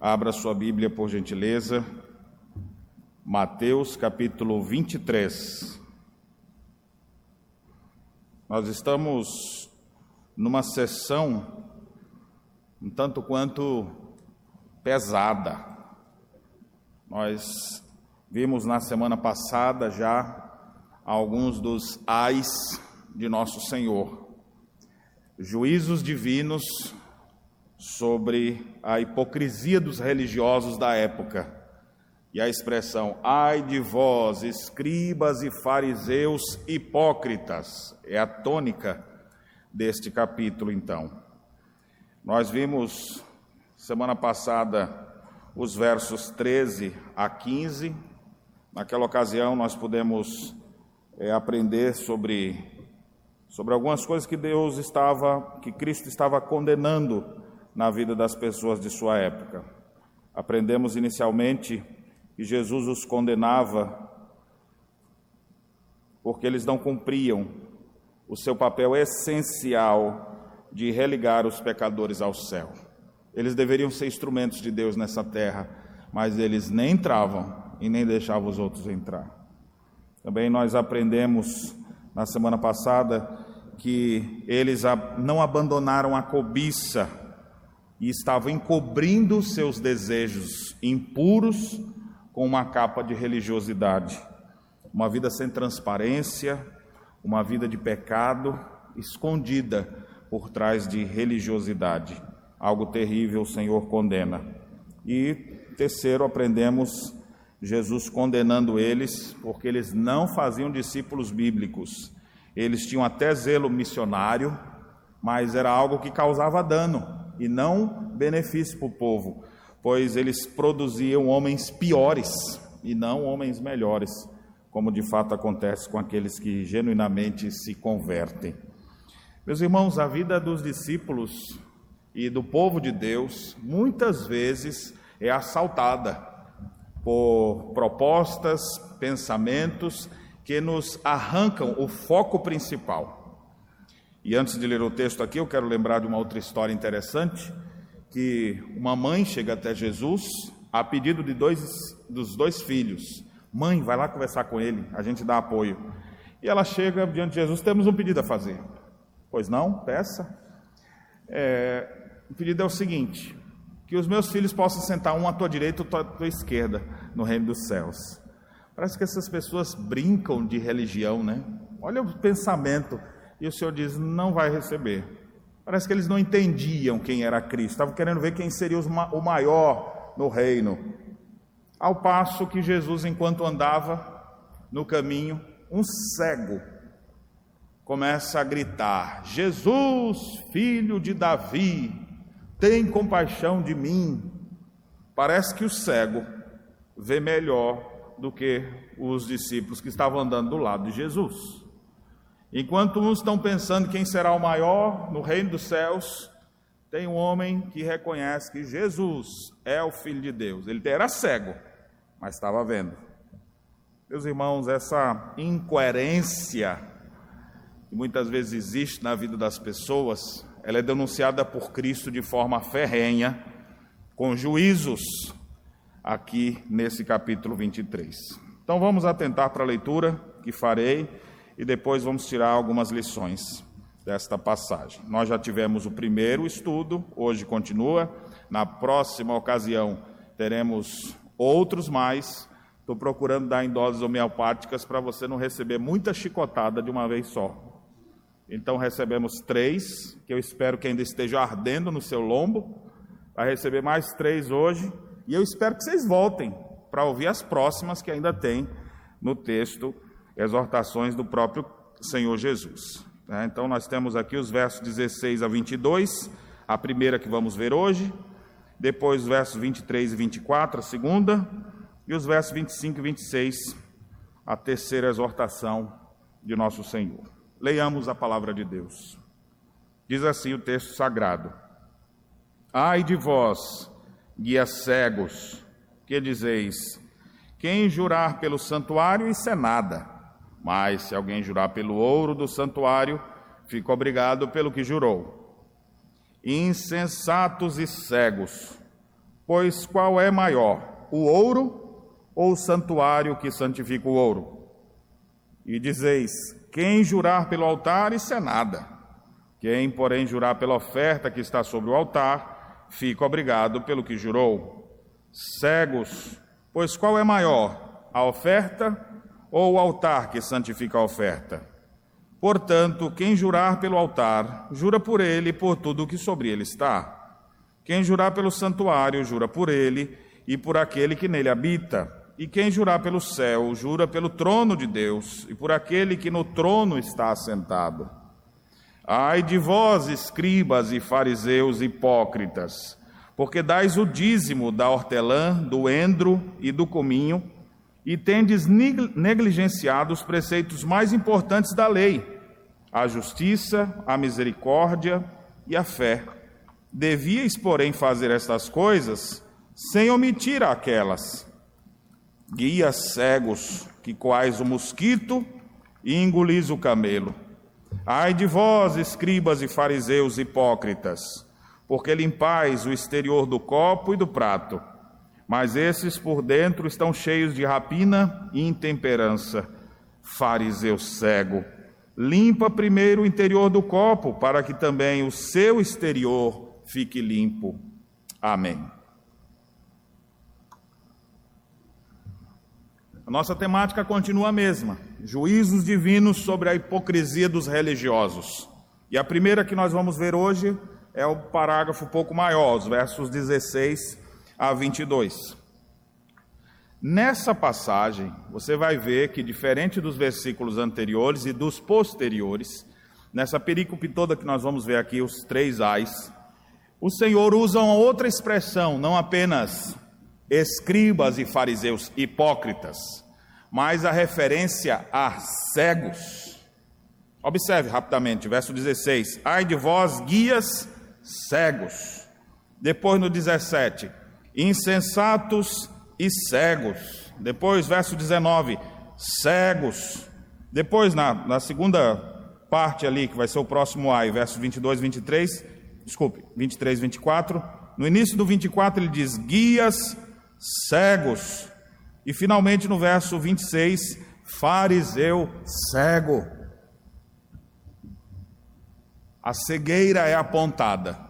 Abra sua Bíblia, por gentileza. Mateus capítulo 23. Nós estamos numa sessão um tanto quanto pesada. Nós vimos na semana passada já alguns dos ais de nosso Senhor. Juízos divinos sobre a hipocrisia dos religiosos da época. E a expressão, ai de vós, escribas e fariseus hipócritas, é a tônica deste capítulo, então. Nós vimos semana passada os versos 13 a 15. Naquela ocasião, nós pudemos é, aprender sobre, sobre algumas coisas que Deus estava, que Cristo estava condenando na vida das pessoas de sua época. Aprendemos inicialmente que Jesus os condenava porque eles não cumpriam o seu papel essencial de religar os pecadores ao céu. Eles deveriam ser instrumentos de Deus nessa terra, mas eles nem entravam e nem deixavam os outros entrar. Também nós aprendemos na semana passada que eles não abandonaram a cobiça e estavam encobrindo seus desejos impuros com uma capa de religiosidade. Uma vida sem transparência, uma vida de pecado escondida por trás de religiosidade. Algo terrível o Senhor condena. E terceiro, aprendemos Jesus condenando eles porque eles não faziam discípulos bíblicos. Eles tinham até zelo missionário, mas era algo que causava dano e não benefício para o povo, pois eles produziam homens piores e não homens melhores, como de fato acontece com aqueles que genuinamente se convertem. Meus irmãos, a vida dos discípulos e do povo de Deus muitas vezes é assaltada por propostas, pensamentos que nos arrancam o foco principal. E antes de ler o texto aqui, eu quero lembrar de uma outra história interessante, que uma mãe chega até Jesus a pedido de dois dos dois filhos. Mãe, vai lá conversar com ele, a gente dá apoio. E ela chega diante de Jesus, temos um pedido a fazer. Pois não, peça. É, o pedido é o seguinte: que os meus filhos possam sentar um à tua direita e outro à tua esquerda no reino dos céus. Parece que essas pessoas brincam de religião, né? Olha o pensamento e o Senhor diz: não vai receber. Parece que eles não entendiam quem era Cristo, estavam querendo ver quem seria o maior no reino. Ao passo que Jesus, enquanto andava no caminho, um cego começa a gritar: Jesus, filho de Davi, tem compaixão de mim. Parece que o cego vê melhor do que os discípulos que estavam andando do lado de Jesus. Enquanto uns estão pensando quem será o maior no reino dos céus, tem um homem que reconhece que Jesus é o Filho de Deus. Ele era cego, mas estava vendo. Meus irmãos, essa incoerência que muitas vezes existe na vida das pessoas, ela é denunciada por Cristo de forma ferrenha, com juízos, aqui nesse capítulo 23. Então vamos atentar para a leitura que farei e depois vamos tirar algumas lições desta passagem. Nós já tivemos o primeiro estudo, hoje continua. Na próxima ocasião teremos outros mais. Estou procurando dar em doses homeopáticas para você não receber muita chicotada de uma vez só. Então recebemos três, que eu espero que ainda esteja ardendo no seu lombo. Vai receber mais três hoje. E eu espero que vocês voltem para ouvir as próximas que ainda tem no texto exortações do próprio Senhor Jesus. Né? Então, nós temos aqui os versos 16 a 22, a primeira que vamos ver hoje, depois os versos 23 e 24, a segunda, e os versos 25 e 26, a terceira exortação de nosso Senhor. Leiamos a palavra de Deus. Diz assim o texto sagrado: Ai de vós, guias cegos, que dizeis: quem jurar pelo santuário, isso é nada mas se alguém jurar pelo ouro do santuário, fica obrigado pelo que jurou. Insensatos e cegos, Pois qual é maior, o ouro ou o santuário que santifica o ouro? E dizeis: quem jurar pelo altar, isso é nada. Quem, porém, jurar pela oferta que está sobre o altar, fica obrigado pelo que jurou. Cegos, pois qual é maior, a oferta ou o altar que santifica a oferta? Portanto, quem jurar pelo altar, jura por ele e por tudo o que sobre ele está. Quem jurar pelo santuário, jura por ele e por aquele que nele habita. E quem jurar pelo céu, jura pelo trono de Deus e por aquele que no trono está assentado. Ai de vós, escribas e fariseus hipócritas, porque dais o dízimo da hortelã, do endro e do cominho, e tendes negligenciado os preceitos mais importantes da lei, a justiça, a misericórdia e a fé. Devíeis, porém, fazer estas coisas sem omitir aquelas guias cegos, que coais o mosquito e engolis o camelo. Ai de vós, escribas e fariseus hipócritas, porque limpais o exterior do copo e do prato, mas esses por dentro estão cheios de rapina e intemperança. Fariseu cego, limpa primeiro o interior do copo, para que também o seu exterior fique limpo. Amém. A nossa temática continua a mesma: juízos divinos sobre a hipocrisia dos religiosos. E a primeira que nós vamos ver hoje é o parágrafo pouco maior, os versos 16 a 22. Nessa passagem, você vai ver que, diferente dos versículos anteriores e dos posteriores, nessa perícope toda que nós vamos ver aqui, os três ais, o Senhor usa uma outra expressão, não apenas escribas e fariseus hipócritas, mas a referência a cegos. Observe rapidamente, verso 16: Ai de vós, guias cegos. Depois no 17: Insensatos e cegos. Depois, verso 19: Cegos. Depois, na, na segunda parte ali, que vai ser o próximo ai, verso 22, 23, desculpe, 23, 24. No início do 24 ele diz: Guias cegos. E finalmente no verso 26, fariseu cego. A cegueira é apontada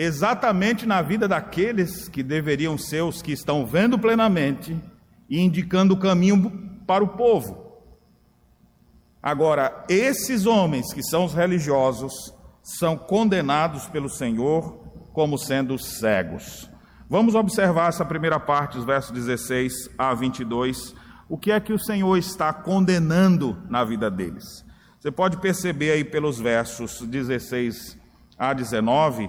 exatamente na vida daqueles que deveriam ser os que estão vendo plenamente e indicando o caminho para o povo. Agora, esses homens que são os religiosos são condenados pelo Senhor como sendo cegos. Vamos observar essa primeira parte, os versos 16 a 22. O que é que o Senhor está condenando na vida deles? Você pode perceber aí pelos versos 16 a 19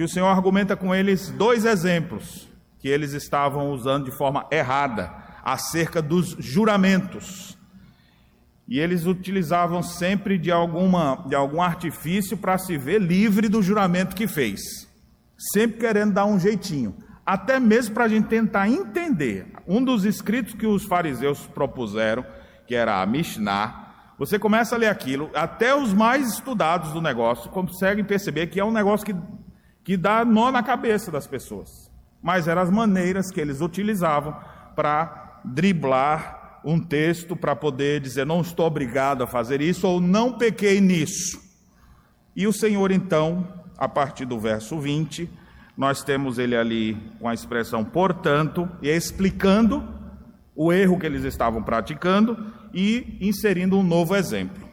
que o Senhor argumenta com eles dois exemplos que eles estavam usando de forma errada acerca dos juramentos. E eles utilizavam sempre de, alguma, de algum artifício para se ver livre do juramento que fez, sempre querendo dar um jeitinho até mesmo para a gente tentar entender. Um dos escritos que os fariseus propuseram, que era a Mishnah, você começa a ler aquilo, até os mais estudados do negócio conseguem perceber que é um negócio que, que dá nó na cabeça das pessoas. Mas eram as maneiras que eles utilizavam para driblar um texto, para poder dizer, não estou obrigado a fazer isso, ou não pequei nisso. E o Senhor, então, a partir do verso 20, nós temos ele ali com a expressão portanto, e explicando o erro que eles estavam praticando e inserindo um novo exemplo.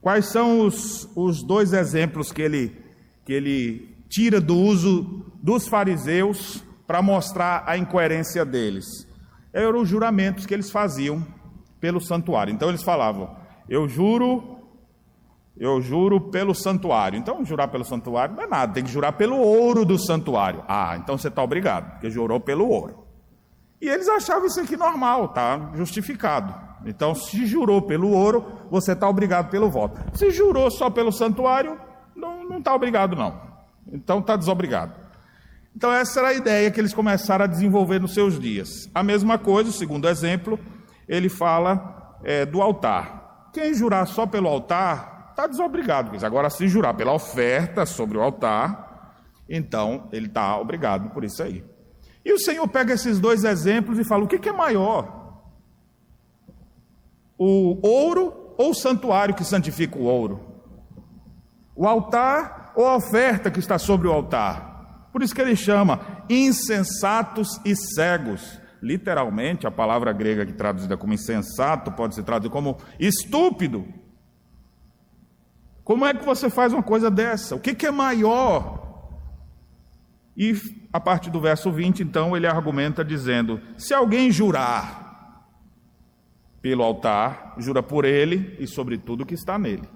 Quais são os, os dois exemplos que ele, que ele tira do uso dos fariseus para mostrar a incoerência deles? Eram os juramentos que eles faziam pelo santuário. Então eles falavam: Eu juro eu juro pelo santuário. Então, jurar pelo santuário não é nada, tem que jurar pelo ouro do santuário. Ah, então você está obrigado, porque jurou pelo ouro. E eles achavam isso aqui normal, tá justificado. Então, se jurou pelo ouro, você está obrigado pelo voto. Se jurou só pelo santuário, não está obrigado, não. Então, está desobrigado. Então, essa era a ideia que eles começaram a desenvolver nos seus dias. A mesma coisa, o segundo exemplo, ele fala é, do altar. Quem jurar só pelo altar, está desobrigado. Agora, se jurar pela oferta sobre o altar, Então, ele está obrigado por isso aí. E o Senhor pega esses dois exemplos e fala: o que, que é maior? O ouro ou o santuário que santifica o ouro? O altar oferta que está sobre o altar? Por isso que ele chama insensatos e cegos. Literalmente, a palavra grega que traduzida como insensato pode ser traduzida como estúpido. Como é que você faz uma coisa dessa? O que, que é maior? E a partir do verso 20, então, ele argumenta dizendo: se alguém jurar pelo altar, jura por ele e sobre tudo que está nele.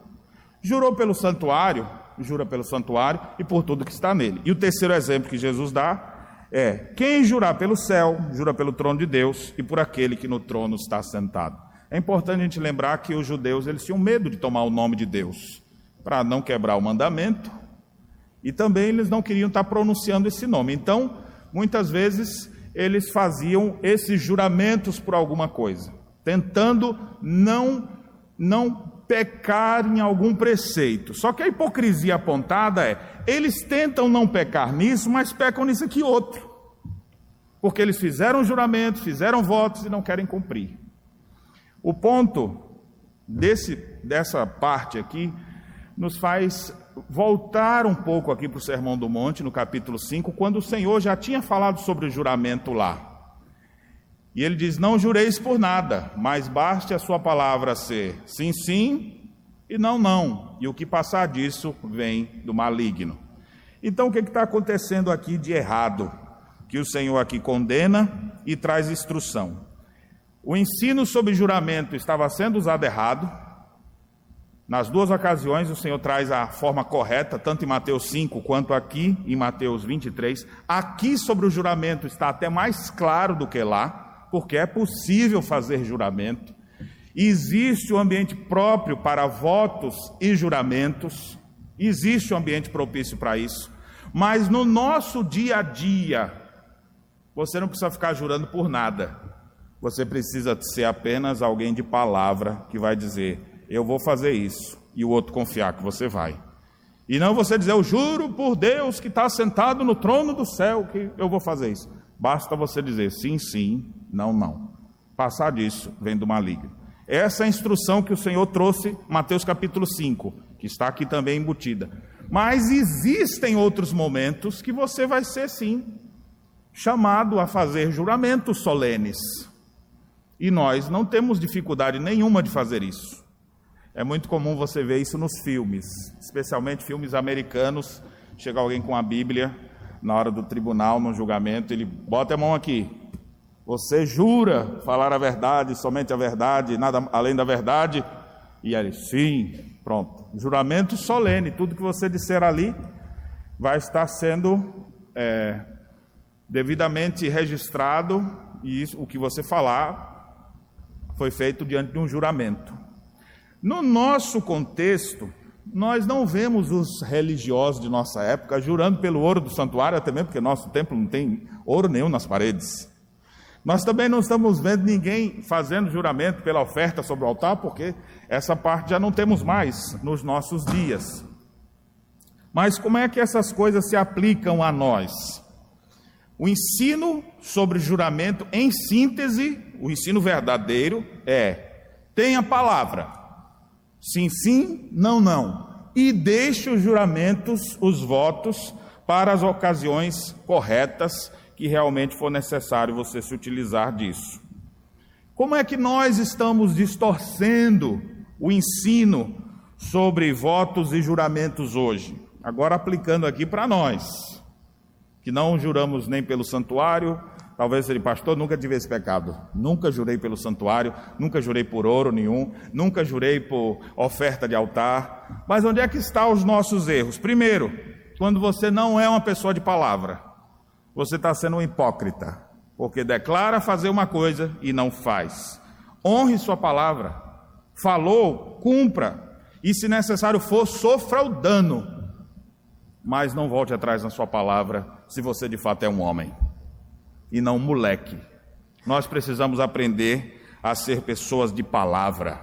Jurou pelo santuário, jura pelo santuário e por tudo que está nele. E o terceiro exemplo que Jesus dá é: quem jurar pelo céu, jura pelo trono de Deus e por aquele que no trono está sentado. É importante a gente lembrar que os judeus eles tinham medo de tomar o nome de Deus, para não quebrar o mandamento e também eles não queriam estar pronunciando esse nome. Então, muitas vezes, eles faziam esses juramentos por alguma coisa, tentando não, não pecar em algum preceito. Só que a hipocrisia apontada é: eles tentam não pecar nisso, mas pecam nisso aqui outro. Porque eles fizeram juramentos, fizeram votos e não querem cumprir. O ponto desse, dessa parte aqui nos faz voltar um pouco aqui para o Sermão do Monte, no capítulo 5, quando o Senhor já tinha falado sobre o juramento lá. E ele diz: Não jureis por nada, mas baste a sua palavra ser sim, sim e não, não. E o que passar disso vem do maligno. Então, o que está acontecendo aqui de errado? Que o Senhor aqui condena e traz instrução. O ensino sobre juramento estava sendo usado errado, nas duas ocasiões, o Senhor traz a forma correta, tanto em Mateus 5 quanto aqui em Mateus 23. Aqui sobre o juramento está até mais claro do que lá, porque é possível fazer juramento. Existe um ambiente próprio para votos e juramentos, existe um ambiente propício para isso. Mas no nosso dia a dia, você não precisa ficar jurando por nada. Você precisa ser apenas alguém de palavra que vai dizer: eu vou fazer isso, e o outro confiar que você vai. E não você dizer, eu juro por Deus que está sentado no trono do céu que eu vou fazer isso. Basta você dizer sim, sim, não, não. Passar disso vem do maligno. Essa é a instrução que o Senhor trouxe, Mateus capítulo 5, que está aqui também embutida. Mas existem outros momentos que você vai ser, sim, chamado a fazer juramentos solenes. E nós não temos dificuldade nenhuma de fazer isso. É muito comum você ver isso nos filmes, especialmente filmes americanos. Chega alguém com a Bíblia na hora do tribunal, no julgamento, ele bota a mão aqui. Você jura falar a verdade, somente a verdade, nada além da verdade? E ele, sim, pronto. Juramento solene, tudo que você disser ali vai estar sendo é, devidamente registrado e isso, o que você falar foi feito diante de um juramento. No nosso contexto, nós não vemos os religiosos de nossa época jurando pelo ouro do santuário, até mesmo porque nosso templo não tem ouro nenhum nas paredes. Nós também não estamos vendo ninguém fazendo juramento pela oferta sobre o altar, porque essa parte já não temos mais nos nossos dias. Mas como é que essas coisas se aplicam a nós? O ensino sobre juramento, em síntese, o ensino verdadeiro é: tenha palavra Sim, sim, não, não. E deixe os juramentos, os votos, para as ocasiões corretas que realmente for necessário você se utilizar disso. Como é que nós estamos distorcendo o ensino sobre votos e juramentos hoje? Agora aplicando aqui para nós, que não juramos nem pelo santuário, Talvez ele, pastor, nunca tive esse pecado. Nunca jurei pelo santuário, nunca jurei por ouro nenhum, nunca jurei por oferta de altar. Mas onde é que estão os nossos erros? Primeiro, quando você não é uma pessoa de palavra, você está sendo um hipócrita, porque declara fazer uma coisa e não faz. Honre sua palavra. Falou, cumpra. E se necessário for, sofra o dano. Mas não volte atrás na sua palavra, se você de fato é um homem e não moleque. Nós precisamos aprender a ser pessoas de palavra.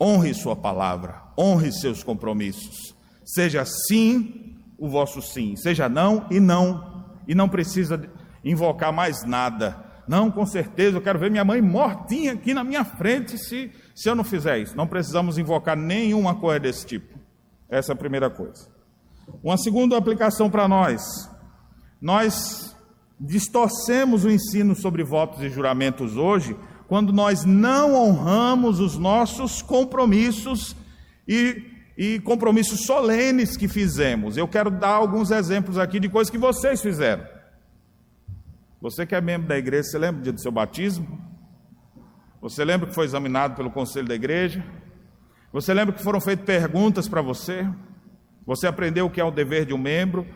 Honre sua palavra, honre seus compromissos. Seja sim o vosso sim. Seja não e não. E não precisa invocar mais nada. Não, com certeza, eu quero ver minha mãe mortinha aqui na minha frente se, se eu não fizer isso. Não precisamos invocar nenhuma coisa desse tipo. Essa é a primeira coisa. Uma segunda aplicação para nós. Nós distorcemos o ensino sobre votos e juramentos hoje quando nós não honramos os nossos compromissos e, e, compromissos solenes que fizemos. Eu quero dar alguns exemplos aqui de coisas que vocês fizeram. Você que é membro da igreja, você lembra do dia do seu batismo? Você lembra que foi examinado pelo conselho da igreja? Você lembra que foram feitas perguntas para você? Você aprendeu o que é o dever de um membro?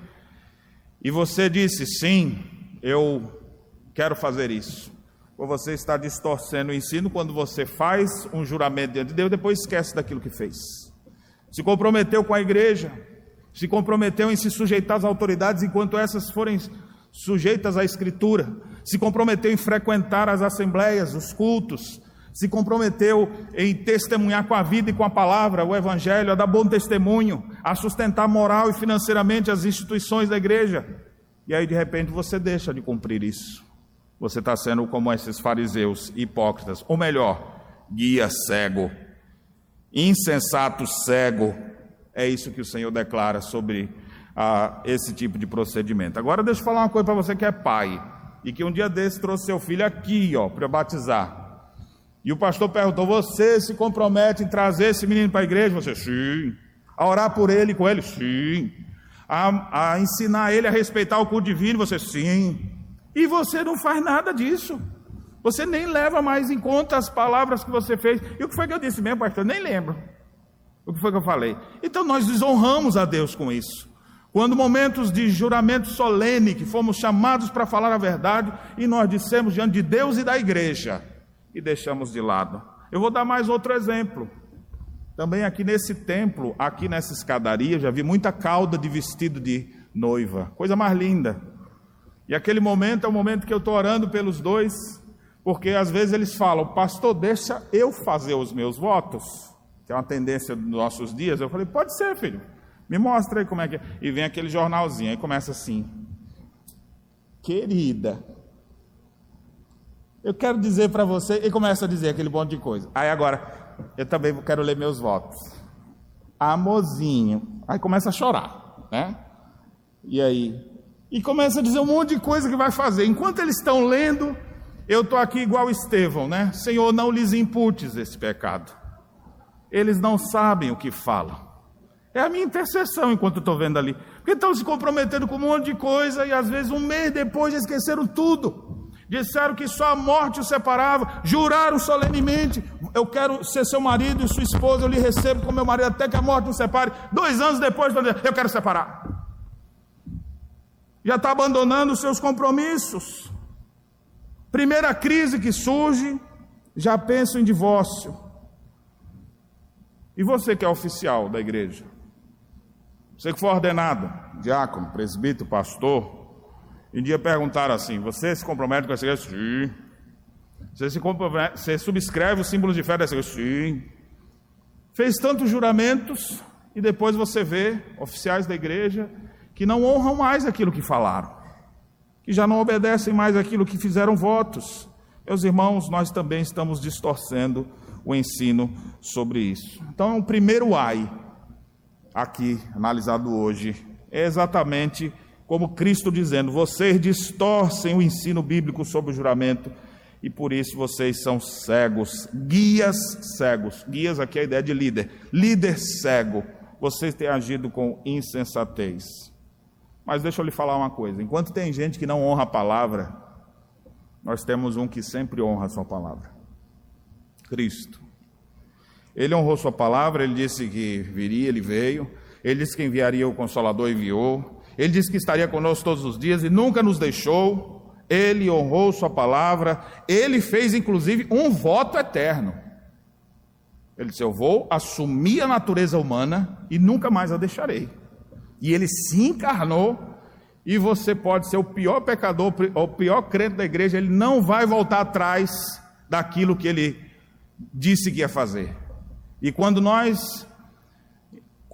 E você disse: sim, eu quero fazer isso ou você está distorcendo o ensino quando você faz um juramento diante de Deus depois esquece daquilo que fez. Se comprometeu com a igreja, se comprometeu em se sujeitar às autoridades enquanto essas forem sujeitas à Escritura, se comprometeu em frequentar as assembleias, os cultos, se comprometeu em testemunhar com a vida e com a palavra o Evangelho, a dar bom testemunho, a sustentar moral e financeiramente as instituições da igreja. E aí de repente você deixa de cumprir isso você está sendo como esses fariseus hipócritas, ou melhor, guia cego, insensato cego. É isso que o Senhor declara sobre ah, esse tipo de procedimento. Agora deixa eu falar uma coisa para você que é pai e que um dia desse trouxe seu filho aqui, ó, para batizar. E o pastor perguntou: Você se compromete em trazer esse menino para a igreja? Você, sim. A orar por ele com ele? Sim. A, a ensinar ele a respeitar o culto divino? Você, sim. E você não faz nada disso. Você nem leva mais em conta as palavras que você fez. E o que foi que eu disse mesmo, pastor? Nem lembro. O que foi que eu falei? Então nós desonramos a Deus com isso. Quando momentos de juramento solene, que fomos chamados para falar a verdade, e nós dissemos diante de Deus e da igreja, e deixamos de lado. Eu vou dar mais outro exemplo. Também aqui nesse templo, aqui nessa escadaria, já vi muita cauda de vestido de noiva, coisa mais linda. E aquele momento é o momento que eu estou orando pelos dois, porque às vezes eles falam, pastor, deixa eu fazer os meus votos, que é uma tendência dos nossos dias. Eu falei, pode ser, filho, me mostra aí como é que é. E vem aquele jornalzinho, aí começa assim, querida, eu quero dizer para você, e começa a dizer aquele monte de coisa. Aí agora, eu também quero ler meus votos. Amorzinho. Aí começa a chorar, né? E aí, e começa a dizer um monte de coisa que vai fazer. Enquanto eles estão lendo, eu estou aqui igual Estevão, né? Senhor, não lhes imputes esse pecado. Eles não sabem o que falam. É a minha intercessão enquanto estou vendo ali. Porque estão se comprometendo com um monte de coisa e às vezes um mês depois esqueceram tudo. Disseram que só a morte os separava, juraram solenemente: Eu quero ser seu marido e sua esposa, eu lhe recebo como meu marido até que a morte nos separe. Dois anos depois, eu quero separar já está abandonando os seus compromissos. Primeira crise que surge, já pensa em divórcio. E você que é oficial da igreja? Você que foi ordenado, diácono, presbítero, pastor, um dia perguntaram assim: Você se compromete com essa igreja? Sim. Você, se você subscreve os símbolos de fé dessa igreja? Sim. Fez tantos juramentos e depois você vê oficiais da igreja que não honram mais aquilo que falaram, que já não obedecem mais aquilo que fizeram votos. Meus irmãos, nós também estamos distorcendo o ensino sobre isso. Então, o primeiro ai, aqui analisado hoje, é exatamente como Cristo dizendo: vocês distorcem o ensino bíblico sobre o juramento e por isso vocês são cegos, guias cegos. Guias aqui é a ideia de líder, líder cego. Vocês têm agido com insensatez. Mas deixa eu lhe falar uma coisa: enquanto tem gente que não honra a palavra, nós temos um que sempre honra a sua palavra: Cristo. Ele honrou sua palavra, ele disse que viria, ele veio, ele disse que enviaria o Consolador, enviou, ele disse que estaria conosco todos os dias e nunca nos deixou, ele honrou sua palavra, ele fez inclusive um voto eterno. Ele disse: Eu vou assumir a natureza humana e nunca mais a deixarei e ele se encarnou, e você pode ser o pior pecador, o pior crente da igreja, ele não vai voltar atrás daquilo que ele disse que ia fazer. E quando nós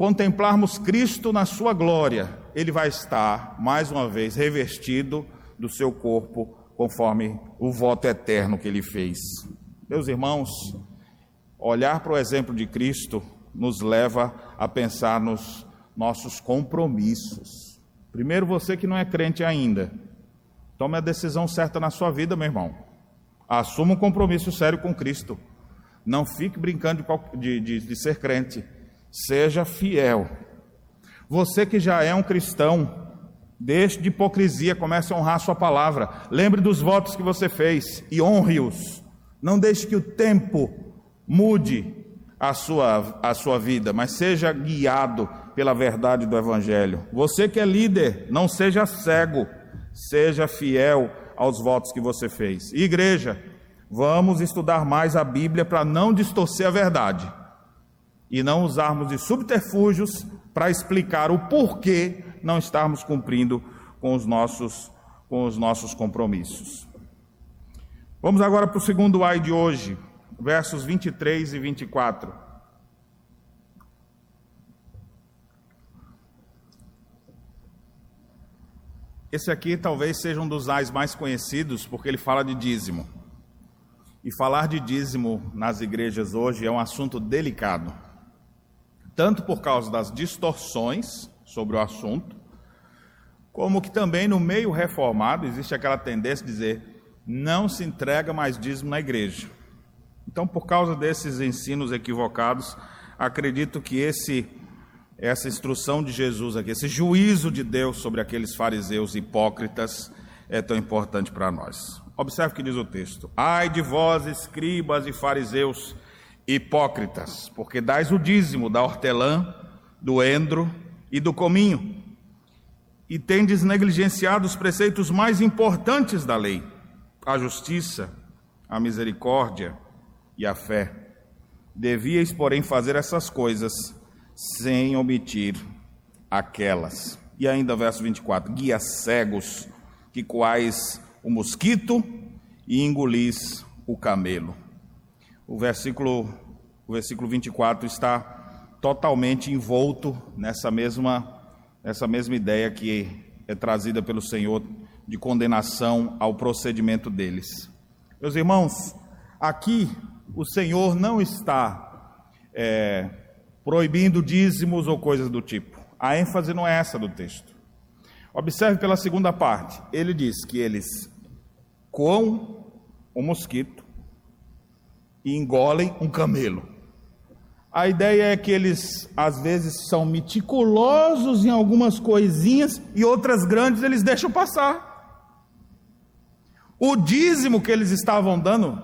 contemplarmos Cristo na sua glória, ele vai estar, mais uma vez, revestido do seu corpo, conforme o voto eterno que ele fez. Meus irmãos, olhar para o exemplo de Cristo nos leva a pensar nos nossos compromissos. Primeiro, você que não é crente ainda, tome a decisão certa na sua vida, meu irmão. Assuma um compromisso sério com Cristo. Não fique brincando de, de, de ser crente. Seja fiel. Você que já é um cristão, deixe de hipocrisia, comece a honrar a sua palavra. Lembre dos votos que você fez e honre-os. Não deixe que o tempo mude a sua, a sua vida, mas seja guiado pela verdade do Evangelho. Você que é líder, não seja cego, seja fiel aos votos que você fez. igreja, vamos estudar mais a Bíblia para não distorcer a verdade e não usarmos de subterfúgios para explicar o porquê não estarmos cumprindo com os nossos, com os nossos compromissos. Vamos agora para o segundo ai de hoje, versos 23 e 24. Esse aqui talvez seja um dos ais mais conhecidos, porque ele fala de dízimo. E falar de dízimo nas igrejas hoje é um assunto delicado, tanto por causa das distorções sobre o assunto, como que também no meio reformado existe aquela tendência de dizer não se entrega mais dízimo na igreja. Então, por causa desses ensinos equivocados, acredito que esse essa instrução de Jesus aqui, esse juízo de Deus sobre aqueles fariseus hipócritas é tão importante para nós. Observe o que diz o texto: Ai de vós, escribas e fariseus hipócritas, porque dais o dízimo da hortelã, do endro e do cominho, e tendes negligenciado os preceitos mais importantes da lei, a justiça, a misericórdia e a fé. Devíeis, porém, fazer essas coisas sem omitir aquelas. E ainda verso 24: guia cegos, que coais o mosquito e engolis o camelo. O versículo, o versículo 24 está totalmente envolto nessa mesma, nessa mesma ideia que é trazida pelo Senhor de condenação ao procedimento deles. Meus irmãos, aqui o Senhor não está é, proibindo dízimos ou coisas do tipo. A ênfase não é essa do texto. Observe pela segunda parte. Ele diz que eles coam um mosquito e engolem um camelo. A ideia é que eles, às vezes, são meticulosos em algumas coisinhas e outras grandes eles deixam passar. O dízimo que eles estavam dando,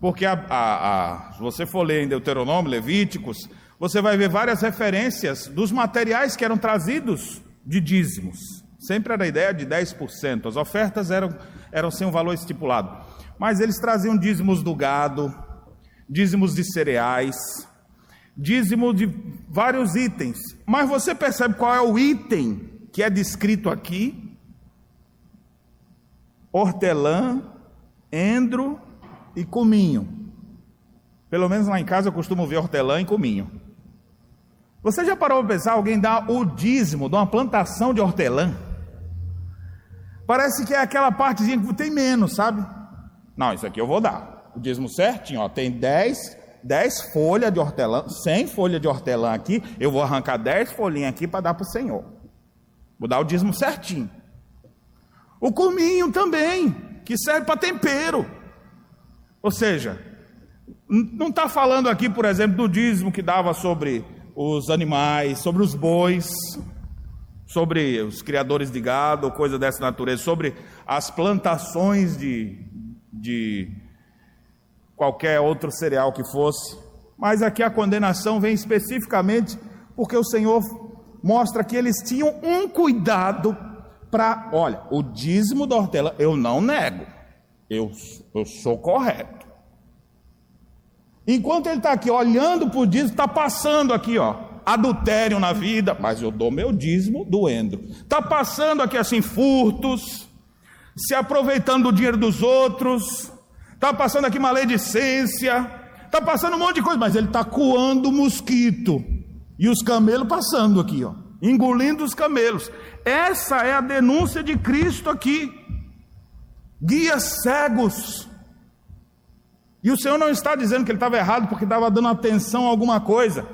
porque a, a, a, se você for ler em Deuteronômio, Levíticos, você vai ver várias referências dos materiais que eram trazidos de dízimos. Sempre era a ideia de 10%. As ofertas eram, eram sem um valor estipulado. Mas eles traziam dízimos do gado, dízimos de cereais, dízimo de vários itens. Mas você percebe qual é o item que é descrito aqui? Hortelã, endro e cominho. Pelo menos lá em casa eu costumo ver hortelã e cominho. Você já parou para pensar alguém dar o dízimo de uma plantação de hortelã? Parece que é aquela partezinha que tem menos, sabe? Não, isso aqui eu vou dar. O dízimo certinho, ó, tem 10, 10 folhas de hortelã, 100 folhas de hortelã aqui, eu vou arrancar 10 folhinhas aqui para dar para o Senhor. Vou dar o dízimo certinho. O cominho também, que serve para tempero. Ou seja, não está falando aqui, por exemplo, do dízimo que dava sobre os animais, sobre os bois, sobre os criadores de gado, coisa dessa natureza, sobre as plantações de, de qualquer outro cereal que fosse. Mas aqui a condenação vem especificamente porque o Senhor mostra que eles tinham um cuidado para, olha, o dízimo da hortelã eu não nego, eu, eu sou correto. Enquanto ele está aqui olhando para o dízimo, está passando aqui, ó, adultério na vida, mas eu dou meu dízimo doendo. Está passando aqui assim, furtos, se aproveitando do dinheiro dos outros, está passando aqui maledicência, está passando um monte de coisa, mas ele está coando mosquito E os camelos passando aqui, ó, engolindo os camelos. Essa é a denúncia de Cristo aqui. Guias cegos. E o Senhor não está dizendo que ele estava errado porque estava dando atenção a alguma coisa.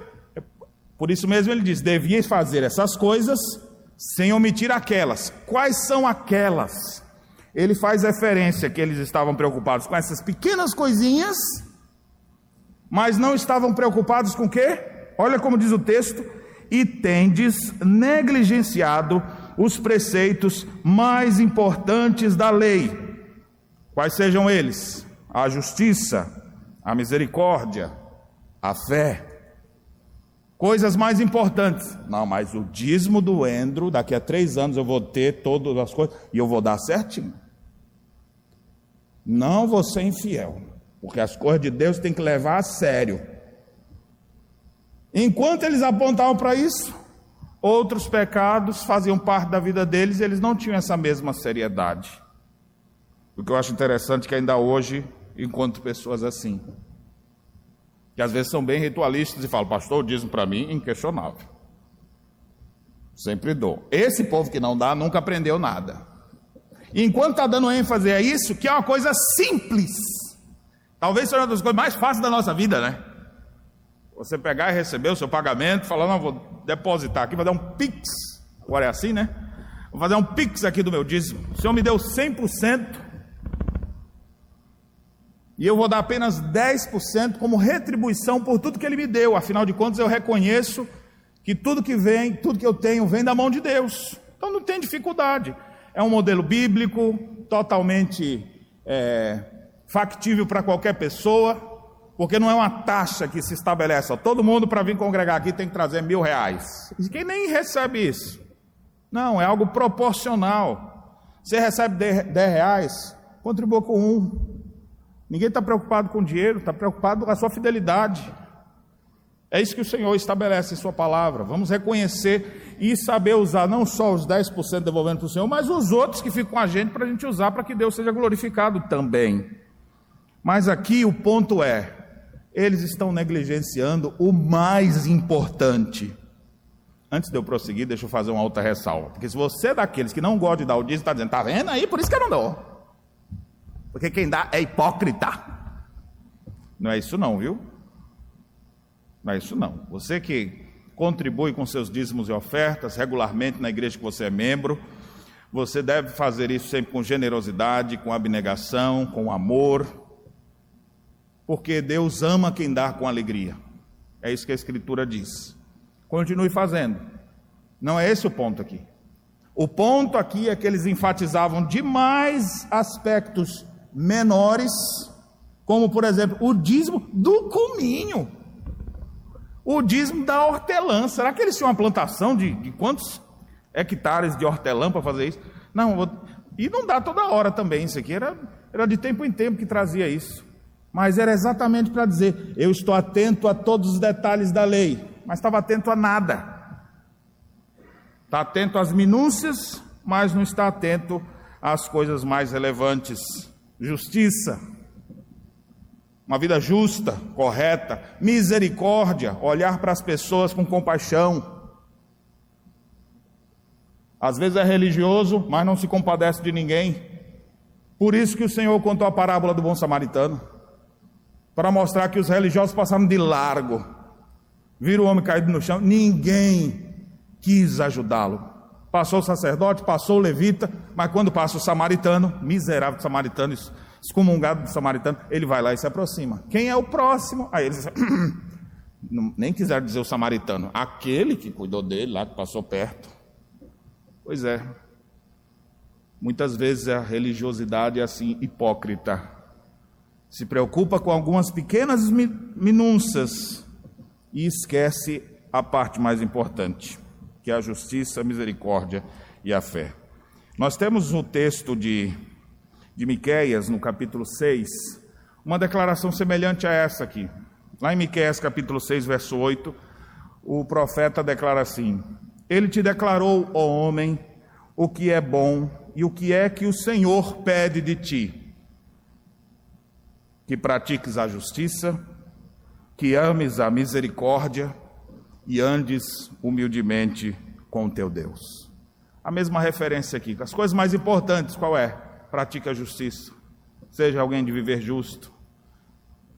Por isso mesmo ele diz: devias fazer essas coisas sem omitir aquelas. Quais são aquelas? Ele faz referência que eles estavam preocupados com essas pequenas coisinhas, mas não estavam preocupados com o quê? Olha como diz o texto: e tendes negligenciado os preceitos mais importantes da lei. Quais sejam eles? A justiça, a misericórdia, a fé. Coisas mais importantes. Não, mas o dízimo do Endro, daqui a três anos eu vou ter todas as coisas e eu vou dar certinho. Não ser infiel, porque as coisas de Deus tem que levar a sério. Enquanto eles apontavam para isso, outros pecados faziam parte da vida deles e eles não tinham essa mesma seriedade. O que eu acho interessante é que ainda hoje encontro pessoas assim que às vezes são bem ritualistas e falam, pastor, dízimo para mim inquestionável. Sempre dou. Esse povo que não dá nunca aprendeu nada. E enquanto está dando ênfase a isso, que é uma coisa simples, talvez seja uma das coisas mais fáceis da nossa vida, né? Você pegar e receber o seu pagamento, falar, não, vou depositar aqui, vou dar um pix. Agora é assim, né? Vou fazer um pix aqui do meu dízimo. O Senhor me deu 100%, e eu vou dar apenas 10% como retribuição por tudo que ele me deu. Afinal de contas, eu reconheço que tudo que vem, tudo que eu tenho, vem da mão de Deus. Então não tem dificuldade. É um modelo bíblico, totalmente é, factível para qualquer pessoa, porque não é uma taxa que se estabelece. Todo mundo para vir congregar aqui tem que trazer mil reais. E quem nem recebe isso? Não, é algo proporcional. Você recebe 10 reais, contribua com um. Ninguém está preocupado com dinheiro, está preocupado com a sua fidelidade. É isso que o Senhor estabelece em Sua palavra. Vamos reconhecer e saber usar não só os 10% devolvendo para o Senhor, mas os outros que ficam com a gente para a gente usar para que Deus seja glorificado também. Mas aqui o ponto é: eles estão negligenciando o mais importante. Antes de eu prosseguir, deixa eu fazer uma outra ressalva. Porque se você é daqueles que não gosta de dar o dízimo, está dizendo, está vendo aí, por isso que eu não dou. Porque quem dá é hipócrita. Não é isso não, viu? Não é isso não. Você que contribui com seus dízimos e ofertas regularmente na igreja que você é membro, você deve fazer isso sempre com generosidade, com abnegação, com amor, porque Deus ama quem dá com alegria. É isso que a Escritura diz. Continue fazendo. Não é esse o ponto aqui. O ponto aqui é que eles enfatizavam demais aspectos menores, como por exemplo o dízimo do cominho, o dízimo da hortelã. Será que eles tinham uma plantação de, de quantos hectares de hortelã para fazer isso? Não, vou... e não dá toda hora também. Isso aqui era, era de tempo em tempo que trazia isso. Mas era exatamente para dizer: eu estou atento a todos os detalhes da lei, mas estava atento a nada. Está atento às minúcias, mas não está atento às coisas mais relevantes justiça, uma vida justa, correta, misericórdia, olhar para as pessoas com compaixão. Às vezes é religioso, mas não se compadece de ninguém. Por isso que o Senhor contou a parábola do bom samaritano, para mostrar que os religiosos passaram de largo, viram o homem caído no chão, ninguém quis ajudá-lo. Passou o sacerdote, passou o levita, mas quando passa o samaritano, miserável samaritano, excomungado do samaritano, ele vai lá e se aproxima. Quem é o próximo? Aí eles nem quiseram dizer o samaritano, aquele que cuidou dele lá, que passou perto. Pois é. Muitas vezes a religiosidade é assim, hipócrita. Se preocupa com algumas pequenas minúcias e esquece a parte mais importante que é a justiça, a misericórdia e a fé. Nós temos no texto de, de Miqueias, no capítulo 6, uma declaração semelhante a essa aqui. Lá em Miqueias, capítulo 6, verso 8, o profeta declara assim: Ele te declarou, ó homem, o que é bom e o que é que o Senhor pede de ti. Que pratiques a justiça, que ames a misericórdia e andes humildemente com o teu Deus. A mesma referência aqui. As coisas mais importantes, qual é? Pratique a justiça. Seja alguém de viver justo.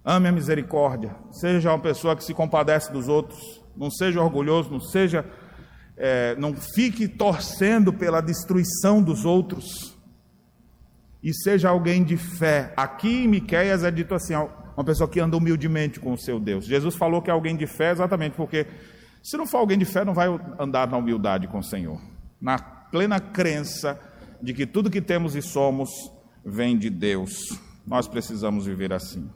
Ame a misericórdia. Seja uma pessoa que se compadece dos outros. Não seja orgulhoso, não seja. É, não fique torcendo pela destruição dos outros. E seja alguém de fé. Aqui em Miqueias é dito assim: uma pessoa que anda humildemente com o seu Deus. Jesus falou que é alguém de fé exatamente porque se não for alguém de fé, não vai andar na humildade com o Senhor. Na plena crença de que tudo que temos e somos vem de Deus. Nós precisamos viver assim.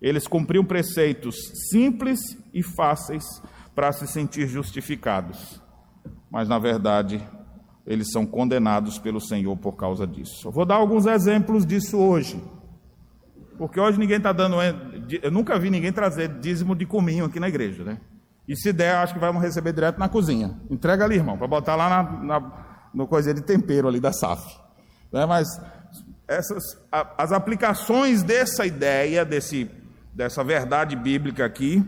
Eles cumpriam preceitos simples e fáceis para se sentir justificados, mas na verdade eles são condenados pelo Senhor por causa disso. Eu vou dar alguns exemplos disso hoje. Porque hoje ninguém está dando. Eu nunca vi ninguém trazer dízimo de cominho aqui na igreja, né? E se der, acho que vamos receber direto na cozinha. Entrega ali, irmão, para botar lá na, na, no coisa de tempero ali da SAF. Né? Mas essas, as aplicações dessa ideia, desse, dessa verdade bíblica aqui,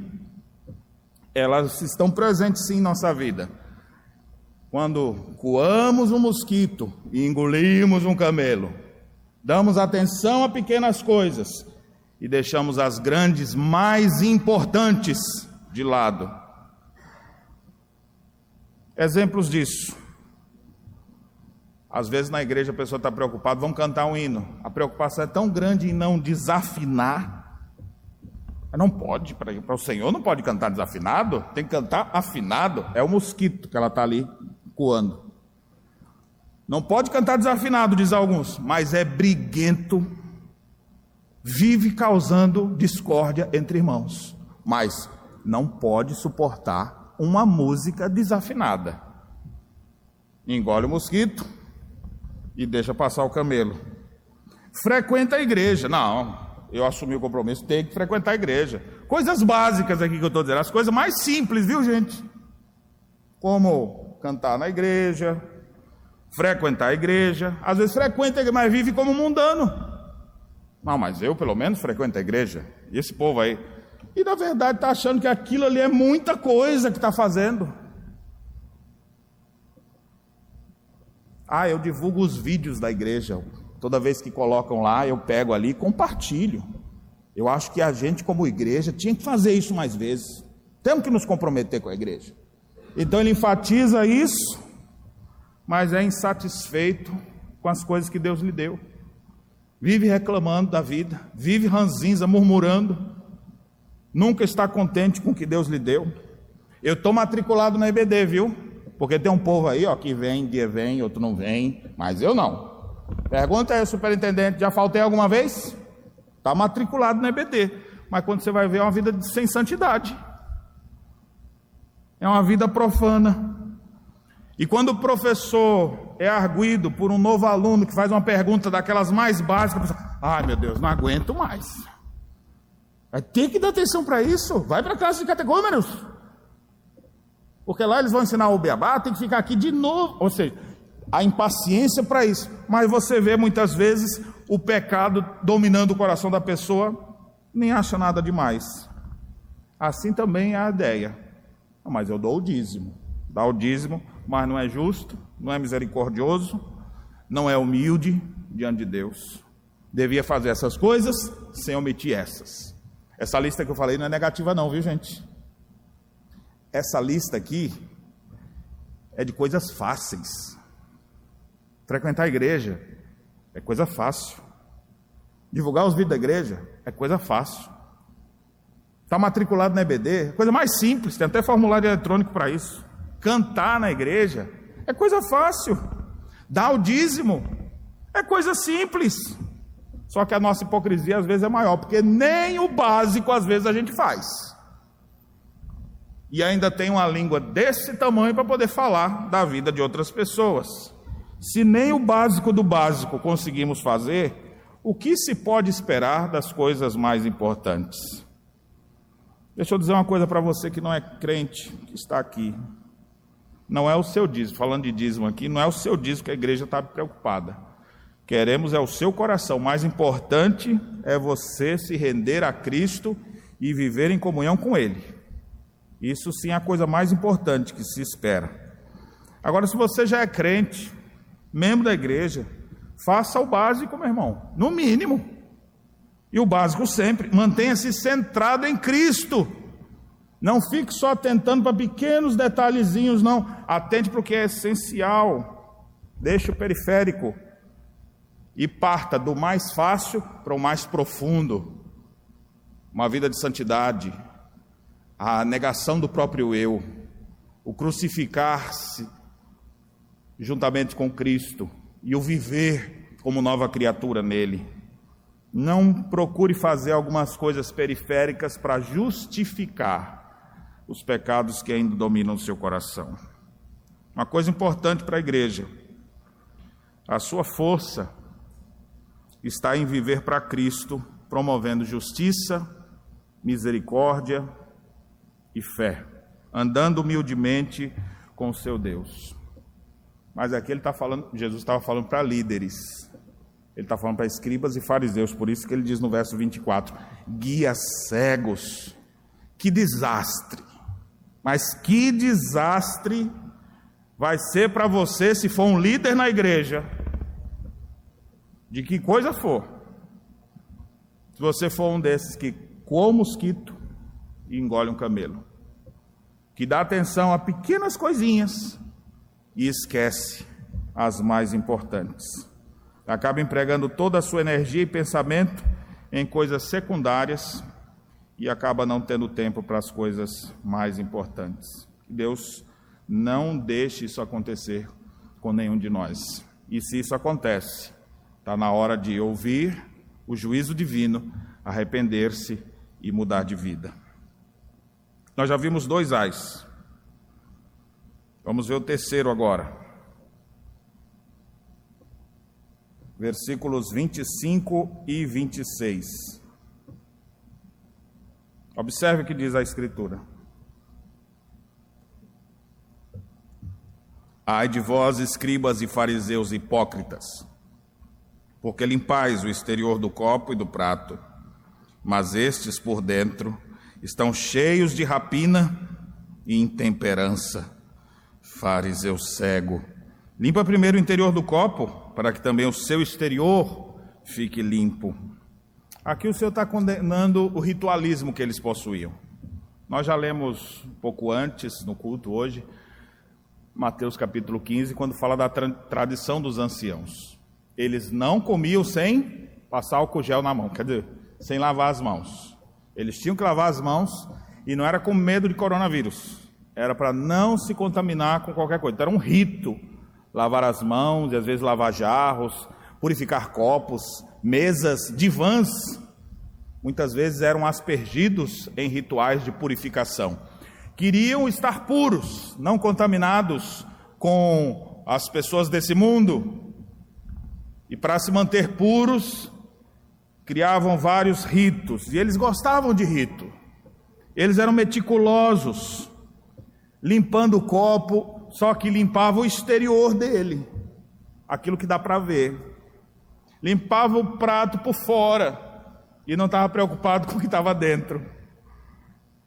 elas estão presentes sim em nossa vida. Quando coamos um mosquito e engolimos um camelo, Damos atenção a pequenas coisas e deixamos as grandes mais importantes de lado. Exemplos disso. Às vezes na igreja a pessoa está preocupada, vamos cantar um hino. A preocupação é tão grande em não desafinar. Não pode, para o Senhor não pode cantar desafinado, tem que cantar afinado. É o mosquito que ela está ali coando. Não pode cantar desafinado, diz alguns, mas é briguento, vive causando discórdia entre irmãos, mas não pode suportar uma música desafinada. Engole o mosquito e deixa passar o camelo. Frequenta a igreja. Não, eu assumi o compromisso, tem que frequentar a igreja. Coisas básicas aqui que eu estou dizendo, as coisas mais simples, viu gente? Como cantar na igreja, frequentar a igreja, às vezes frequenta, mas vive como mundano. Não, mas eu pelo menos frequento a igreja. E esse povo aí. E na verdade está achando que aquilo ali é muita coisa que está fazendo. Ah, eu divulgo os vídeos da igreja. Toda vez que colocam lá, eu pego ali e compartilho. Eu acho que a gente, como igreja, tinha que fazer isso mais vezes. Temos que nos comprometer com a igreja. Então ele enfatiza isso mas é insatisfeito com as coisas que Deus lhe deu. Vive reclamando da vida, vive ranzinza, murmurando, nunca está contente com o que Deus lhe deu. Eu estou matriculado na EBD, viu? Porque tem um povo aí, ó, que vem, dia vem, outro não vem, mas eu não. Pergunta aí, superintendente, já faltei alguma vez? Está matriculado na EBD, mas quando você vai ver é uma vida sem santidade. É uma vida profana, e quando o professor é arguído por um novo aluno que faz uma pergunta daquelas mais básicas, ai meu Deus, não aguento mais. Ter que dar atenção para isso. Vai para a classe de categômeros. Porque lá eles vão ensinar o beabá, tem que ficar aqui de novo. Ou seja, a impaciência para isso. Mas você vê muitas vezes o pecado dominando o coração da pessoa, nem acha nada demais. Assim também é a ideia. Mas eu dou o dízimo. Dá o dízimo, mas não é justo, não é misericordioso, não é humilde diante de Deus. Devia fazer essas coisas sem omitir essas. Essa lista que eu falei não é negativa, não, viu, gente? Essa lista aqui é de coisas fáceis. Frequentar a igreja é coisa fácil. Divulgar os vídeos da igreja é coisa fácil. Estar tá matriculado na EBD é coisa mais simples, tem até formulário eletrônico para isso cantar na igreja, é coisa fácil. Dar o dízimo é coisa simples. Só que a nossa hipocrisia às vezes é maior, porque nem o básico às vezes a gente faz. E ainda tem uma língua desse tamanho para poder falar da vida de outras pessoas. Se nem o básico do básico conseguimos fazer, o que se pode esperar das coisas mais importantes? Deixa eu dizer uma coisa para você que não é crente, que está aqui não é o seu dízimo, falando de dízimo aqui, não é o seu dízimo que a igreja está preocupada. Queremos é o seu coração. O mais importante é você se render a Cristo e viver em comunhão com Ele. Isso sim é a coisa mais importante que se espera. Agora, se você já é crente, membro da igreja, faça o básico, meu irmão, no mínimo. E o básico sempre, mantenha-se centrado em Cristo. Não fique só atentando para pequenos detalhezinhos, não. Atente para o que é essencial. Deixe o periférico e parta do mais fácil para o mais profundo. Uma vida de santidade, a negação do próprio eu, o crucificar-se juntamente com Cristo e o viver como nova criatura nele. Não procure fazer algumas coisas periféricas para justificar os pecados que ainda dominam o seu coração. Uma coisa importante para a igreja: a sua força está em viver para Cristo, promovendo justiça, misericórdia, e fé, andando humildemente com o seu Deus. Mas aqui ele está falando, Jesus estava falando para líderes, ele está falando para escribas e fariseus, por isso que ele diz no verso 24: guias cegos, que desastre, mas que desastre vai ser para você se for um líder na igreja, de que coisa for, se você for um desses que com mosquito, e engole um camelo. Que dá atenção a pequenas coisinhas e esquece as mais importantes. Acaba empregando toda a sua energia e pensamento em coisas secundárias e acaba não tendo tempo para as coisas mais importantes. Deus não deixe isso acontecer com nenhum de nós. E se isso acontece, está na hora de ouvir o juízo divino, arrepender-se e mudar de vida. Nós já vimos dois ais. Vamos ver o terceiro agora. Versículos 25 e 26. Observe o que diz a Escritura. Ai de vós, escribas e fariseus hipócritas, porque limpais o exterior do copo e do prato, mas estes por dentro estão cheios de rapina e intemperança. Fariseu cego, limpa primeiro o interior do copo, para que também o seu exterior fique limpo. Aqui o Senhor está condenando o ritualismo que eles possuíam. Nós já lemos um pouco antes, no culto hoje, Mateus capítulo 15, quando fala da tra tradição dos anciãos. Eles não comiam sem passar álcool gel na mão, quer dizer, sem lavar as mãos. Eles tinham que lavar as mãos e não era com medo de coronavírus, era para não se contaminar com qualquer coisa. Então, era um rito lavar as mãos, e às vezes lavar jarros, purificar copos, mesas, divãs. Muitas vezes eram aspergidos em rituais de purificação. Queriam estar puros, não contaminados com as pessoas desse mundo. E para se manter puros, criavam vários ritos, e eles gostavam de rito. Eles eram meticulosos, limpando o copo, só que limpava o exterior dele, aquilo que dá para ver. Limpava o prato por fora e não estava preocupado com o que estava dentro.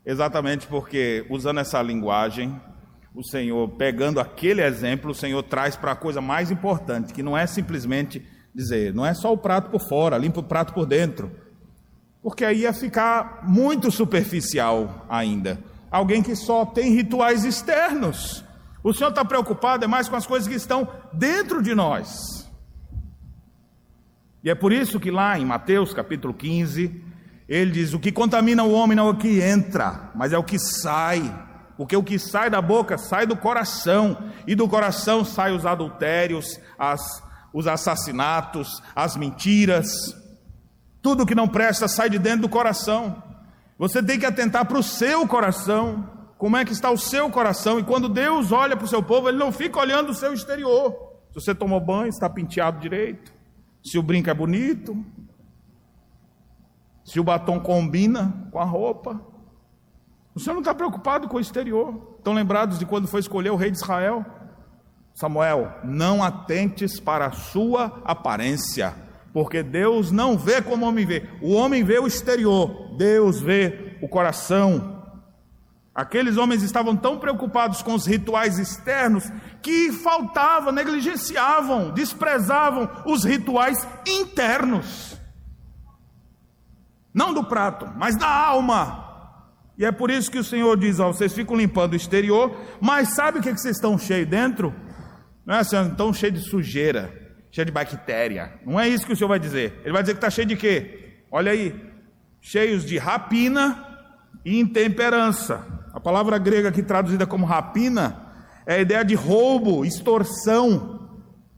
Exatamente porque, usando essa linguagem, o Senhor, pegando aquele exemplo, o Senhor traz para a coisa mais importante, que não é simplesmente dizer, não é só o prato por fora, limpa o prato por dentro. Porque aí ia ficar muito superficial ainda. Alguém que só tem rituais externos. O Senhor está preocupado é mais com as coisas que estão dentro de nós. E é por isso que lá em Mateus capítulo 15, ele diz: o que contamina o homem não é o que entra, mas é o que sai. Porque o que sai da boca sai do coração, e do coração saem os adultérios, as os assassinatos, as mentiras, tudo que não presta sai de dentro do coração. Você tem que atentar para o seu coração, como é que está o seu coração, e quando Deus olha para o seu povo, Ele não fica olhando o seu exterior. Se você tomou banho, está penteado direito, se o brinco é bonito, se o batom combina com a roupa. O Senhor não está preocupado com o exterior. Estão lembrados de quando foi escolher o rei de Israel? Samuel, não atentes para a sua aparência, porque Deus não vê como o homem vê. O homem vê o exterior, Deus vê o coração. Aqueles homens estavam tão preocupados com os rituais externos que faltavam, negligenciavam, desprezavam os rituais internos. Não do prato, mas da alma. E é por isso que o Senhor diz: ó, vocês ficam limpando o exterior, mas sabe o que, que vocês estão cheios dentro? Não é assim, estão cheios de sujeira, cheio de bactéria. Não é isso que o Senhor vai dizer. Ele vai dizer que está cheio de quê? Olha aí, cheios de rapina e intemperança. A palavra grega aqui traduzida como rapina é a ideia de roubo, extorsão.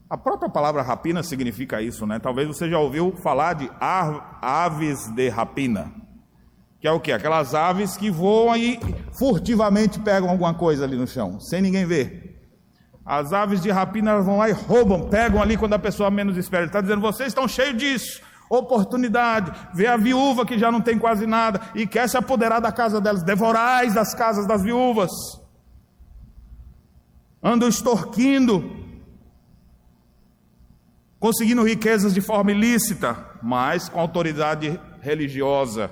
A própria palavra rapina significa isso, né? Talvez você já ouviu falar de aves de rapina. Que é o que? Aquelas aves que voam e furtivamente pegam alguma coisa ali no chão, sem ninguém ver. As aves de rapina vão lá e roubam, pegam ali quando a pessoa menos espera. Está dizendo: vocês estão cheios disso. Oportunidade, vê a viúva que já não tem quase nada e quer se apoderar da casa delas, devorais as casas das viúvas, andam extorquindo, conseguindo riquezas de forma ilícita, mas com autoridade religiosa.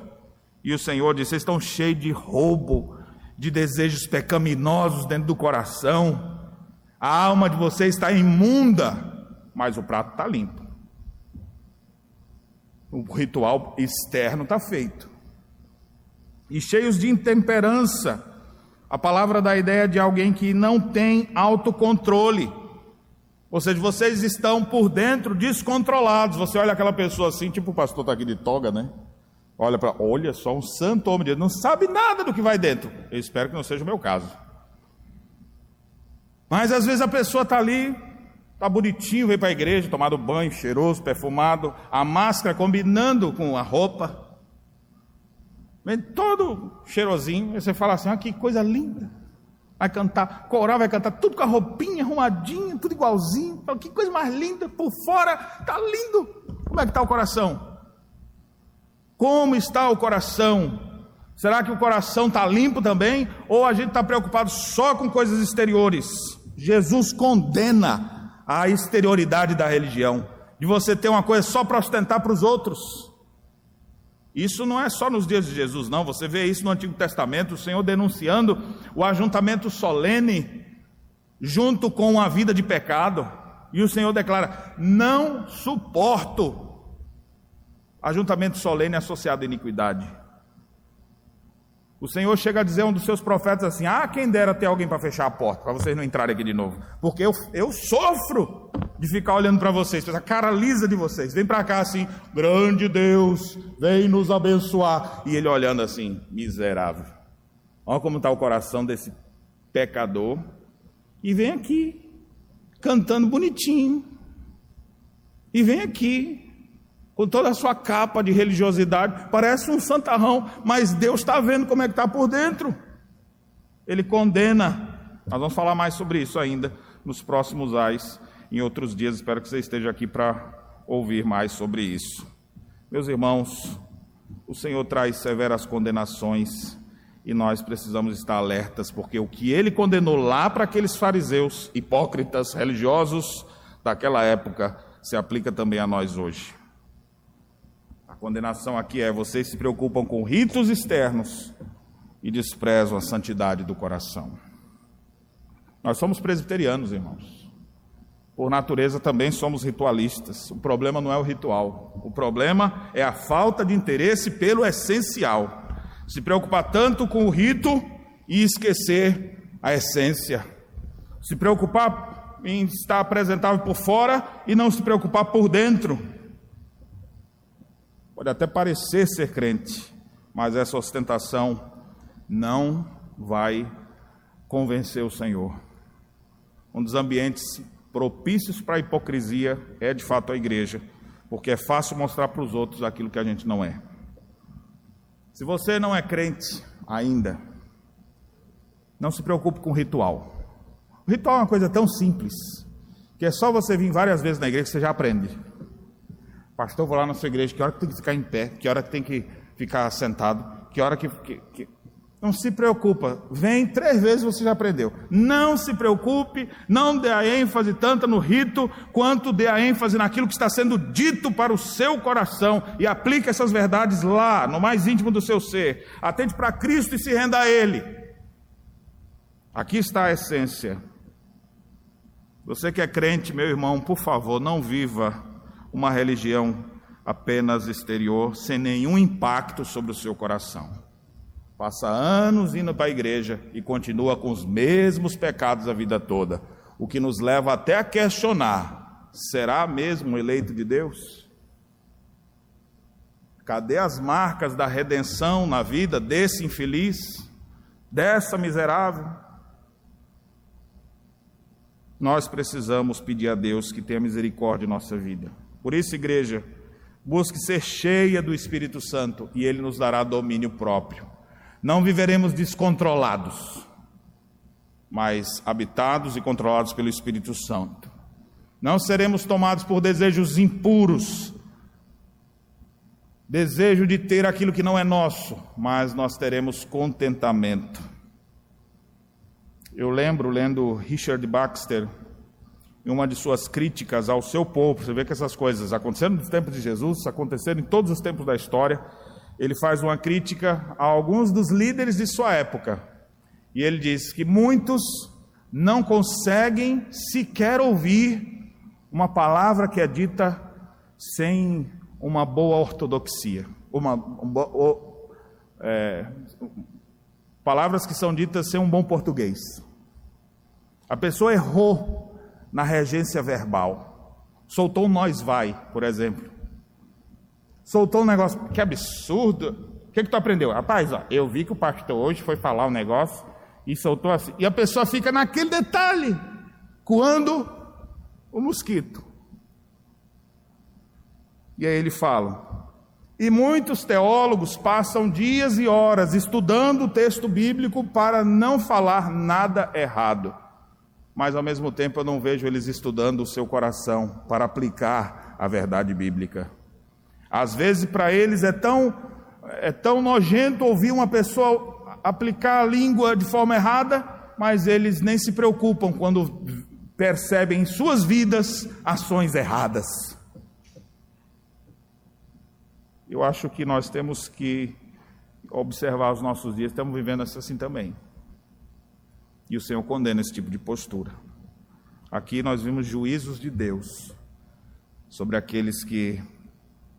E o Senhor disse: Vocês estão cheios de roubo, de desejos pecaminosos dentro do coração, a alma de vocês está imunda, mas o prato está limpo o ritual externo está feito. E cheios de intemperança, a palavra dá a ideia de alguém que não tem autocontrole. Ou seja, vocês estão por dentro descontrolados. Você olha aquela pessoa assim, tipo o pastor está aqui de toga, né? Olha para, olha só, um santo homem de Deus, não sabe nada do que vai dentro. Eu espero que não seja o meu caso. Mas às vezes a pessoa está ali, Está bonitinho, veio para a igreja, tomado banho, cheiroso, perfumado, a máscara combinando com a roupa. Vem todo cheirosinho, e você fala assim: ah, que coisa linda. Vai cantar, coral vai cantar tudo com a roupinha arrumadinha, tudo igualzinho. Que coisa mais linda, por fora, está lindo. Como é que está o coração? Como está o coração? Será que o coração está limpo também? Ou a gente está preocupado só com coisas exteriores? Jesus condena a exterioridade da religião, de você ter uma coisa só para ostentar para os outros. Isso não é só nos dias de Jesus, não. Você vê isso no Antigo Testamento, o Senhor denunciando o ajuntamento solene junto com a vida de pecado. E o Senhor declara: Não suporto ajuntamento solene associado à iniquidade. O Senhor chega a dizer a um dos seus profetas assim: Ah, quem dera ter alguém para fechar a porta, para vocês não entrarem aqui de novo. Porque eu, eu sofro de ficar olhando para vocês, a cara lisa de vocês. Vem para cá assim, grande Deus, vem nos abençoar. E ele olhando assim, miserável. Olha como está o coração desse pecador. E vem aqui, cantando bonitinho. E vem aqui, com toda a sua capa de religiosidade, parece um santarrão, mas Deus está vendo como é que está por dentro. Ele condena. Nós vamos falar mais sobre isso ainda nos próximos ais, em outros dias. Espero que você esteja aqui para ouvir mais sobre isso. Meus irmãos, o Senhor traz severas condenações e nós precisamos estar alertas, porque o que ele condenou lá para aqueles fariseus, hipócritas, religiosos daquela época, se aplica também a nós hoje. A condenação aqui é: vocês se preocupam com ritos externos e desprezam a santidade do coração. Nós somos presbiterianos, irmãos. Por natureza também somos ritualistas. O problema não é o ritual, o problema é a falta de interesse pelo essencial. Se preocupar tanto com o rito e esquecer a essência. Se preocupar em estar apresentável por fora e não se preocupar por dentro. Pode até parecer ser crente, mas essa ostentação não vai convencer o Senhor. Um dos ambientes propícios para a hipocrisia é de fato a igreja, porque é fácil mostrar para os outros aquilo que a gente não é. Se você não é crente ainda, não se preocupe com ritual. O ritual é uma coisa tão simples que é só você vir várias vezes na igreja que você já aprende. Pastor, vou lá na sua igreja, que hora que tem que ficar em pé, que hora que tem que ficar sentado, que hora que, que, que... Não se preocupa, vem três vezes você já aprendeu. Não se preocupe, não dê a ênfase tanto no rito, quanto dê a ênfase naquilo que está sendo dito para o seu coração e aplique essas verdades lá, no mais íntimo do seu ser. Atente para Cristo e se renda a Ele. Aqui está a essência. Você que é crente, meu irmão, por favor, não viva uma religião apenas exterior, sem nenhum impacto sobre o seu coração. Passa anos indo para a igreja e continua com os mesmos pecados a vida toda, o que nos leva até a questionar: será mesmo eleito de Deus? Cadê as marcas da redenção na vida desse infeliz, dessa miserável? Nós precisamos pedir a Deus que tenha misericórdia em nossa vida. Por isso, igreja, busque ser cheia do Espírito Santo e ele nos dará domínio próprio. Não viveremos descontrolados, mas habitados e controlados pelo Espírito Santo. Não seremos tomados por desejos impuros, desejo de ter aquilo que não é nosso, mas nós teremos contentamento. Eu lembro lendo Richard Baxter, em uma de suas críticas ao seu povo, você vê que essas coisas aconteceram nos tempos de Jesus, aconteceram em todos os tempos da história. Ele faz uma crítica a alguns dos líderes de sua época. E ele diz que muitos não conseguem sequer ouvir uma palavra que é dita sem uma boa ortodoxia, uma, é, palavras que são ditas sem um bom português. A pessoa errou na regência verbal. Soltou um nós vai, por exemplo. Soltou um negócio, que absurdo. O que, que tu aprendeu? Rapaz, ó, eu vi que o pastor hoje foi falar um negócio e soltou assim. E a pessoa fica naquele detalhe, quando o mosquito. E aí ele fala: e muitos teólogos passam dias e horas estudando o texto bíblico para não falar nada errado mas ao mesmo tempo eu não vejo eles estudando o seu coração para aplicar a verdade bíblica. Às vezes para eles é tão é tão nojento ouvir uma pessoa aplicar a língua de forma errada, mas eles nem se preocupam quando percebem em suas vidas ações erradas. Eu acho que nós temos que observar os nossos dias, estamos vivendo assim também. E o Senhor condena esse tipo de postura. Aqui nós vimos juízos de Deus sobre aqueles que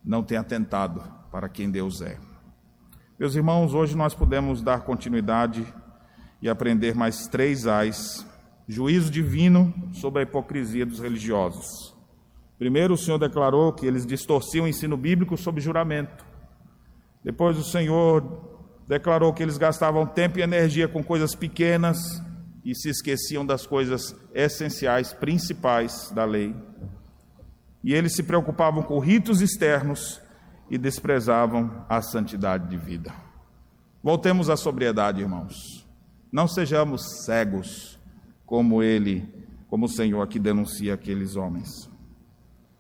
não têm atentado para quem Deus é. Meus irmãos, hoje nós podemos dar continuidade e aprender mais três ais. Juízo divino sobre a hipocrisia dos religiosos. Primeiro, o Senhor declarou que eles distorciam o ensino bíblico sob juramento. Depois, o Senhor declarou que eles gastavam tempo e energia com coisas pequenas e se esqueciam das coisas essenciais, principais da lei. E eles se preocupavam com ritos externos e desprezavam a santidade de vida. Voltemos à sobriedade, irmãos. Não sejamos cegos como ele, como o Senhor aqui denuncia aqueles homens.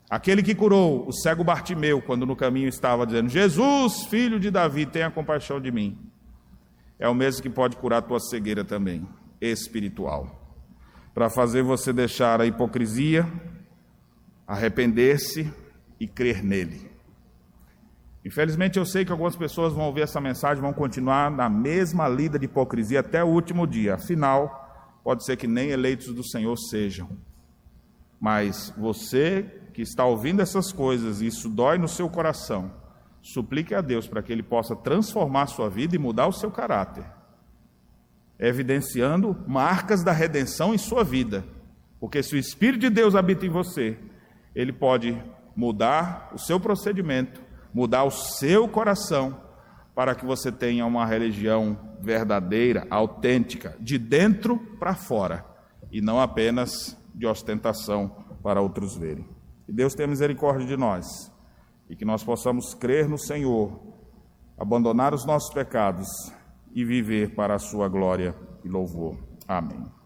Aquele que curou o cego Bartimeu quando no caminho estava dizendo: Jesus, filho de Davi, tenha compaixão de mim. É o mesmo que pode curar tua cegueira também espiritual, para fazer você deixar a hipocrisia, arrepender-se e crer nele. Infelizmente, eu sei que algumas pessoas vão ouvir essa mensagem, vão continuar na mesma lida de hipocrisia até o último dia. Afinal, pode ser que nem eleitos do Senhor sejam. Mas você que está ouvindo essas coisas e isso dói no seu coração, suplique a Deus para que Ele possa transformar a sua vida e mudar o seu caráter evidenciando marcas da redenção em sua vida. Porque se o Espírito de Deus habita em você, ele pode mudar o seu procedimento, mudar o seu coração, para que você tenha uma religião verdadeira, autêntica, de dentro para fora, e não apenas de ostentação para outros verem. Que Deus tenha misericórdia de nós e que nós possamos crer no Senhor, abandonar os nossos pecados e viver para a sua glória e louvor. Amém.